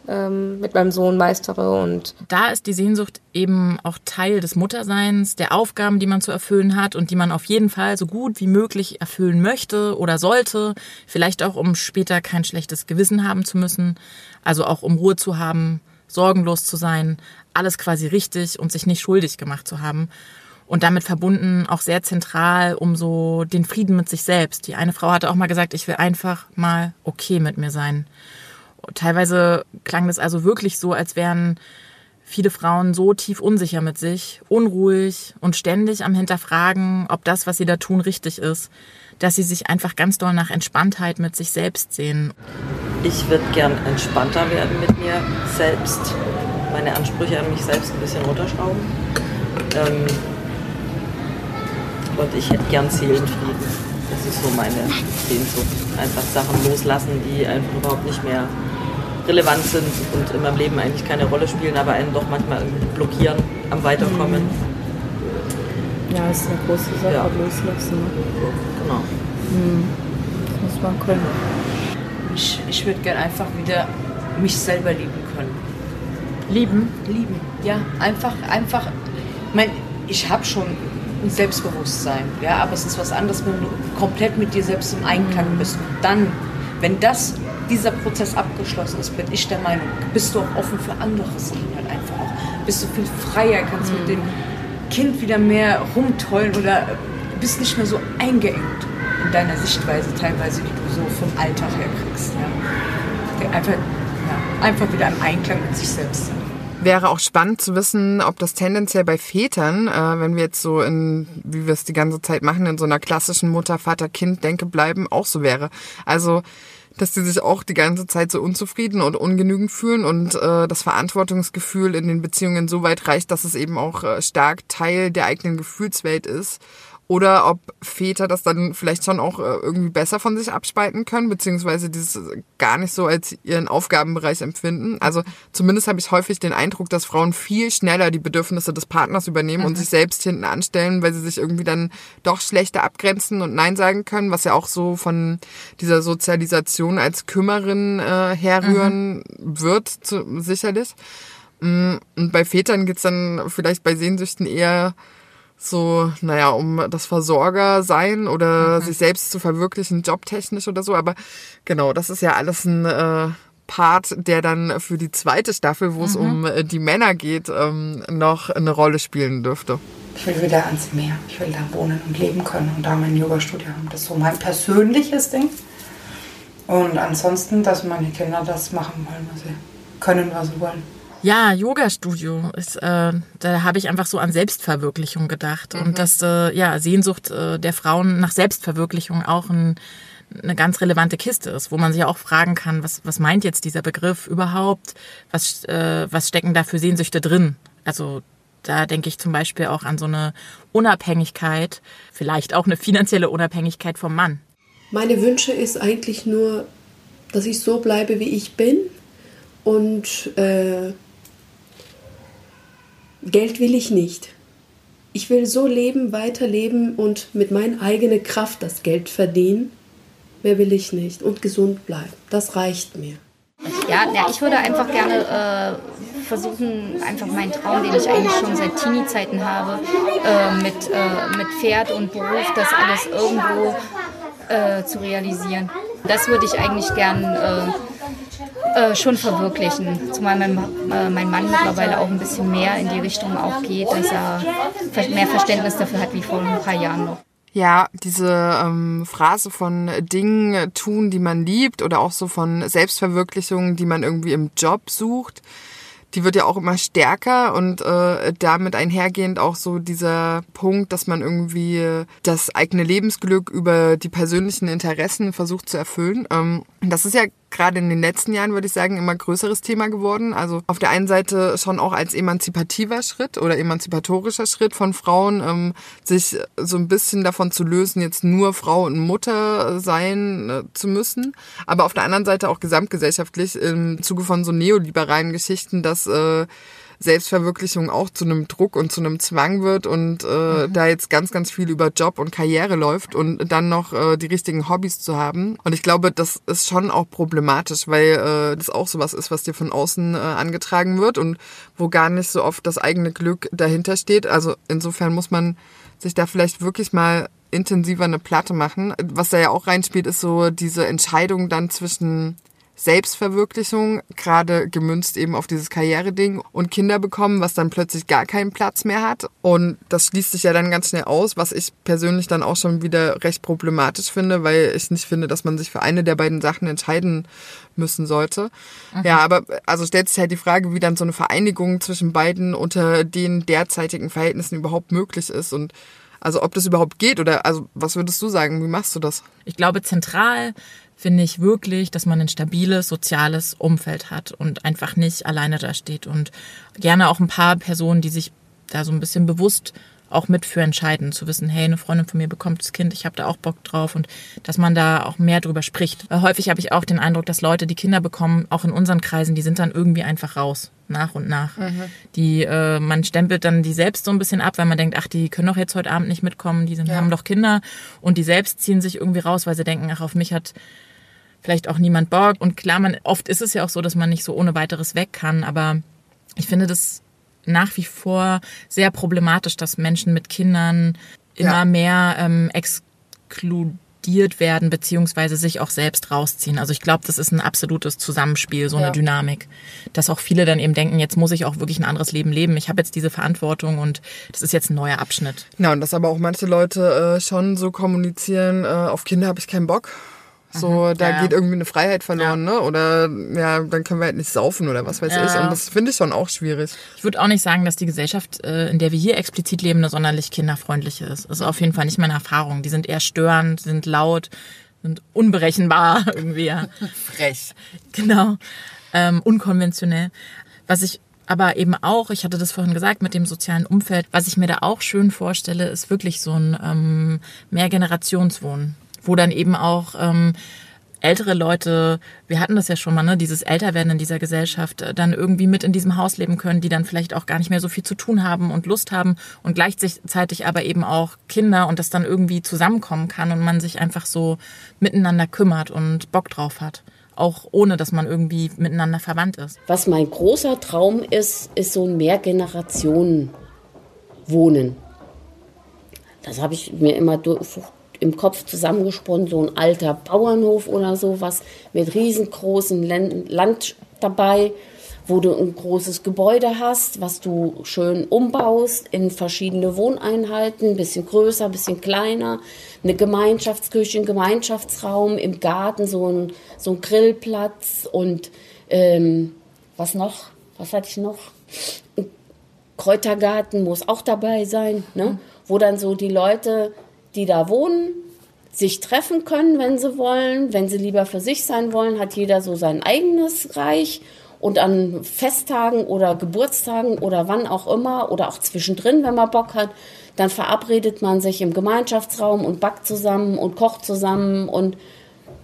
ähm, mit meinem Sohn meistere und da ist die Sehnsucht eben auch Teil des Mutterseins, der Aufgaben, die man zu erfüllen hat und die man auf jeden Fall so gut wie möglich erfüllen möchte oder sollte, vielleicht auch um später kein schlechtes Gewissen haben zu müssen, also auch um Ruhe zu haben, sorgenlos zu sein, alles quasi richtig und sich nicht schuldig gemacht zu haben. Und damit verbunden auch sehr zentral um so den Frieden mit sich selbst. Die eine Frau hatte auch mal gesagt, ich will einfach mal okay mit mir sein. Teilweise klang das also wirklich so, als wären viele Frauen so tief unsicher mit sich, unruhig und ständig am Hinterfragen, ob das, was sie da tun, richtig ist, dass sie sich einfach ganz doll nach Entspanntheit mit sich selbst sehen. Ich würde gern entspannter werden mit mir selbst, meine Ansprüche an mich selbst ein bisschen runterschrauben. Ähm, und ich hätte gern Seelenfrieden. Das ist so meine Sehnsucht. Einfach Sachen loslassen, die einfach überhaupt nicht mehr relevant sind und in meinem Leben eigentlich keine Rolle spielen, aber einen doch manchmal blockieren am Weiterkommen. Ja, das ist eine große Sache, ja. loslassen. Ne? Genau. Mhm. Das muss man können. Ich, ich würde gerne einfach wieder mich selber lieben können. Lieben? Lieben, ja. Einfach, einfach. Ich meine, ich habe schon ein Selbstbewusstsein, ja, aber es ist was anderes, wenn du komplett mit dir selbst im Einklang bist. Und dann, wenn das dieser Prozess abgeschlossen ist, bin ich der Meinung, bist du auch offen für andere Sachen halt einfach auch. Bist du viel freier, kannst mhm. mit dem Kind wieder mehr rumtollen oder bist nicht mehr so eingeengt in deiner Sichtweise teilweise, die du so vom Alltag her kriegst. Ja. Einfach, einfach wieder im Einklang mit sich selbst sein. Wäre auch spannend zu wissen, ob das tendenziell bei Vätern, äh, wenn wir jetzt so in, wie wir es die ganze Zeit machen, in so einer klassischen Mutter-Vater-Kind-Denke bleiben, auch so wäre. Also dass die sich auch die ganze Zeit so unzufrieden und ungenügend fühlen und äh, das Verantwortungsgefühl in den Beziehungen so weit reicht, dass es eben auch äh, stark Teil der eigenen Gefühlswelt ist oder ob Väter das dann vielleicht schon auch äh, irgendwie besser von sich abspalten können, beziehungsweise dieses gar nicht so als ihren Aufgabenbereich empfinden. Also zumindest habe ich häufig den Eindruck, dass Frauen viel schneller die Bedürfnisse des Partners übernehmen mhm. und sich selbst hinten anstellen, weil sie sich irgendwie dann doch schlechter abgrenzen und Nein sagen können, was ja auch so von dieser Sozialisation als Kümmerin äh, herrühren mhm. wird, zu, sicherlich. Mm, und bei Vätern geht's dann vielleicht bei Sehnsüchten eher so, naja, um das Versorger sein oder mhm. sich selbst zu verwirklichen, jobtechnisch oder so. Aber genau, das ist ja alles ein äh, Part, der dann für die zweite Staffel, wo mhm. es um äh, die Männer geht, ähm, noch eine Rolle spielen dürfte. Ich will wieder ans Meer. Ich will da wohnen und leben können und da mein Yoga-Studio haben. Das ist so mein persönliches Ding. Und ansonsten, dass meine Kinder das machen wollen, was sie können, was sie wollen. Ja, Yoga-Studio ist, äh, da habe ich einfach so an Selbstverwirklichung gedacht mhm. und dass äh, ja Sehnsucht äh, der Frauen nach Selbstverwirklichung auch ein, eine ganz relevante Kiste ist, wo man sich auch fragen kann, was was meint jetzt dieser Begriff überhaupt? Was äh, was stecken da für Sehnsüchte drin? Also da denke ich zum Beispiel auch an so eine Unabhängigkeit, vielleicht auch eine finanzielle Unabhängigkeit vom Mann. Meine Wünsche ist eigentlich nur, dass ich so bleibe, wie ich bin und äh, Geld will ich nicht. Ich will so leben, weiterleben und mit meiner eigenen Kraft das Geld verdienen. Mehr will ich nicht. Und gesund bleiben. Das reicht mir. Ja, ja ich würde einfach gerne äh, versuchen, einfach meinen Traum, den ich eigentlich schon seit Teenie-Zeiten habe, äh, mit, äh, mit Pferd und Beruf, das alles irgendwo äh, zu realisieren. Das würde ich eigentlich gern äh, äh, schon verwirklichen. Zumal mein, mein Mann mittlerweile auch ein bisschen mehr in die Richtung auch geht, dass er mehr Verständnis dafür hat wie vor ein paar Jahren noch. Ja, diese ähm, Phrase von Dingen tun, die man liebt oder auch so von Selbstverwirklichungen, die man irgendwie im Job sucht, die wird ja auch immer stärker und äh, damit einhergehend auch so dieser Punkt, dass man irgendwie das eigene Lebensglück über die persönlichen Interessen versucht zu erfüllen. Ähm, das ist ja gerade in den letzten Jahren, würde ich sagen, immer größeres Thema geworden. Also auf der einen Seite schon auch als emanzipativer Schritt oder emanzipatorischer Schritt von Frauen, ähm, sich so ein bisschen davon zu lösen, jetzt nur Frau und Mutter sein äh, zu müssen. Aber auf der anderen Seite auch gesamtgesellschaftlich im Zuge von so neoliberalen Geschichten, dass äh, Selbstverwirklichung auch zu einem Druck und zu einem Zwang wird und äh, mhm. da jetzt ganz, ganz viel über Job und Karriere läuft und dann noch äh, die richtigen Hobbys zu haben. Und ich glaube, das ist schon auch problematisch, weil äh, das auch sowas ist, was dir von außen äh, angetragen wird und wo gar nicht so oft das eigene Glück dahinter steht. Also insofern muss man sich da vielleicht wirklich mal intensiver eine Platte machen. Was da ja auch reinspielt, ist so diese Entscheidung dann zwischen Selbstverwirklichung, gerade gemünzt eben auf dieses Karriereding und Kinder bekommen, was dann plötzlich gar keinen Platz mehr hat. Und das schließt sich ja dann ganz schnell aus, was ich persönlich dann auch schon wieder recht problematisch finde, weil ich nicht finde, dass man sich für eine der beiden Sachen entscheiden müssen sollte. Mhm. Ja, aber also stellt sich halt die Frage, wie dann so eine Vereinigung zwischen beiden unter den derzeitigen Verhältnissen überhaupt möglich ist und also ob das überhaupt geht oder also was würdest du sagen, wie machst du das? Ich glaube zentral finde ich wirklich, dass man ein stabiles soziales Umfeld hat und einfach nicht alleine da steht und gerne auch ein paar Personen, die sich da so ein bisschen bewusst auch mit für entscheiden, zu wissen, hey, eine Freundin von mir bekommt das Kind, ich habe da auch Bock drauf und dass man da auch mehr drüber spricht. Weil häufig habe ich auch den Eindruck, dass Leute, die Kinder bekommen, auch in unseren Kreisen, die sind dann irgendwie einfach raus, nach und nach. Mhm. Die, äh, man stempelt dann die selbst so ein bisschen ab, weil man denkt, ach, die können doch jetzt heute Abend nicht mitkommen, die sind, ja. haben doch Kinder und die selbst ziehen sich irgendwie raus, weil sie denken, ach, auf mich hat vielleicht auch niemand Bock. Und klar, man, oft ist es ja auch so, dass man nicht so ohne weiteres weg kann, aber ich finde das nach wie vor sehr problematisch, dass Menschen mit Kindern immer ja. mehr ähm, exkludiert werden, beziehungsweise sich auch selbst rausziehen. Also ich glaube, das ist ein absolutes Zusammenspiel, so eine ja. Dynamik. Dass auch viele dann eben denken, jetzt muss ich auch wirklich ein anderes Leben leben. Ich habe jetzt diese Verantwortung und das ist jetzt ein neuer Abschnitt. Ja, und dass aber auch manche Leute äh, schon so kommunizieren, äh, auf Kinder habe ich keinen Bock. So, mhm, da ja. geht irgendwie eine Freiheit verloren, ja. ne? Oder ja, dann können wir halt nicht saufen oder was weiß ja. ich. Und das finde ich schon auch schwierig. Ich würde auch nicht sagen, dass die Gesellschaft, äh, in der wir hier explizit leben, eine sonderlich kinderfreundliche ist. Das ist auf jeden Fall nicht meine Erfahrung. Die sind eher störend, sind laut, sind unberechenbar irgendwie. Ja. Frech. Genau. Ähm, unkonventionell. Was ich aber eben auch, ich hatte das vorhin gesagt, mit dem sozialen Umfeld, was ich mir da auch schön vorstelle, ist wirklich so ein ähm, Mehrgenerationswohnen wo dann eben auch ähm, ältere Leute, wir hatten das ja schon mal, ne, dieses Älterwerden in dieser Gesellschaft, äh, dann irgendwie mit in diesem Haus leben können, die dann vielleicht auch gar nicht mehr so viel zu tun haben und Lust haben und gleichzeitig aber eben auch Kinder und das dann irgendwie zusammenkommen kann und man sich einfach so miteinander kümmert und Bock drauf hat. Auch ohne, dass man irgendwie miteinander verwandt ist. Was mein großer Traum ist, ist so ein Mehrgenerationen-Wohnen. Das habe ich mir immer im Kopf zusammengesponnen, so ein alter Bauernhof oder sowas mit riesengroßem Land dabei, wo du ein großes Gebäude hast, was du schön umbaust in verschiedene Wohneinheiten, ein bisschen größer, ein bisschen kleiner, eine Gemeinschaftsküche, ein Gemeinschaftsraum, im Garten so ein, so ein Grillplatz und ähm, was noch? Was hatte ich noch? Ein Kräutergarten muss auch dabei sein, ne? Wo dann so die Leute die da wohnen, sich treffen können, wenn sie wollen. Wenn sie lieber für sich sein wollen, hat jeder so sein eigenes Reich. Und an Festtagen oder Geburtstagen oder wann auch immer oder auch zwischendrin, wenn man Bock hat, dann verabredet man sich im Gemeinschaftsraum und backt zusammen und kocht zusammen. Und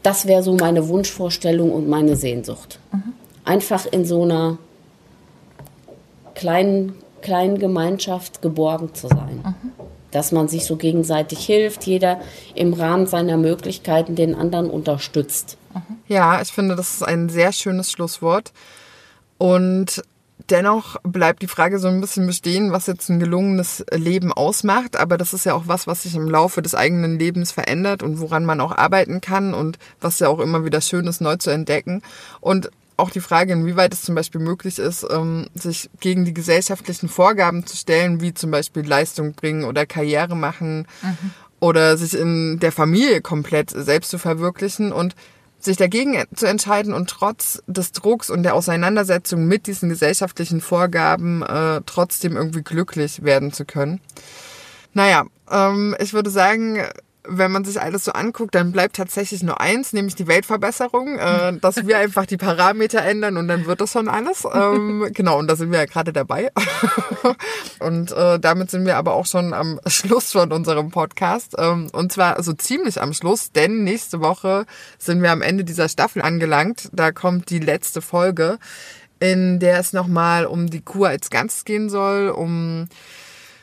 das wäre so meine Wunschvorstellung und meine Sehnsucht. Mhm. Einfach in so einer kleinen, kleinen Gemeinschaft geborgen zu sein. Mhm dass man sich so gegenseitig hilft, jeder im Rahmen seiner Möglichkeiten den anderen unterstützt. Ja, ich finde, das ist ein sehr schönes Schlusswort. Und dennoch bleibt die Frage so ein bisschen bestehen, was jetzt ein gelungenes Leben ausmacht. Aber das ist ja auch was, was sich im Laufe des eigenen Lebens verändert und woran man auch arbeiten kann und was ja auch immer wieder schön ist, neu zu entdecken. Und auch die Frage, inwieweit es zum Beispiel möglich ist, ähm, sich gegen die gesellschaftlichen Vorgaben zu stellen, wie zum Beispiel Leistung bringen oder Karriere machen mhm. oder sich in der Familie komplett selbst zu verwirklichen und sich dagegen zu entscheiden und trotz des Drucks und der Auseinandersetzung mit diesen gesellschaftlichen Vorgaben äh, trotzdem irgendwie glücklich werden zu können. Naja, ähm, ich würde sagen, wenn man sich alles so anguckt, dann bleibt tatsächlich nur eins, nämlich die Weltverbesserung, äh, dass wir einfach die Parameter ändern und dann wird das schon alles. Ähm, genau, und da sind wir ja gerade dabei. und äh, damit sind wir aber auch schon am Schluss von unserem Podcast. Ähm, und zwar so also ziemlich am Schluss, denn nächste Woche sind wir am Ende dieser Staffel angelangt. Da kommt die letzte Folge, in der es nochmal um die Kur als Ganzes gehen soll, um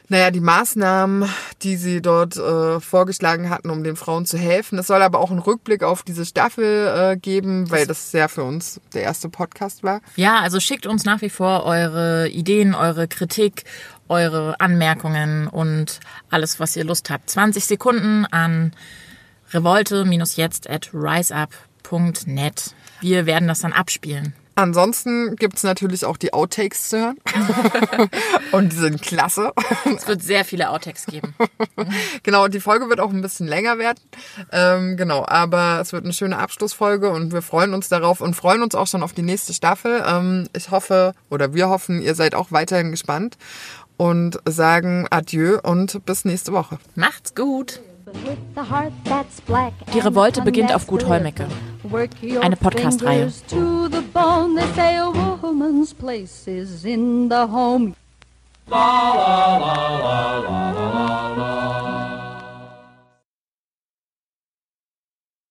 naja, die Maßnahmen, die sie dort äh, vorgeschlagen hatten, um den Frauen zu helfen. Es soll aber auch einen Rückblick auf diese Staffel äh, geben, weil das ja für uns der erste Podcast war. Ja, also schickt uns nach wie vor eure Ideen, eure Kritik, eure Anmerkungen und alles, was ihr Lust habt. 20 Sekunden an revolte-jetzt at riseup.net. Wir werden das dann abspielen. Ansonsten gibt's natürlich auch die Outtakes zu hören. und die sind klasse. Es wird sehr viele Outtakes geben. genau, die Folge wird auch ein bisschen länger werden. Ähm, genau, aber es wird eine schöne Abschlussfolge und wir freuen uns darauf und freuen uns auch schon auf die nächste Staffel. Ähm, ich hoffe, oder wir hoffen, ihr seid auch weiterhin gespannt und sagen Adieu und bis nächste Woche. Macht's gut. Die Revolte beginnt auf Gut Holmecke. Eine Podcast-Reihe.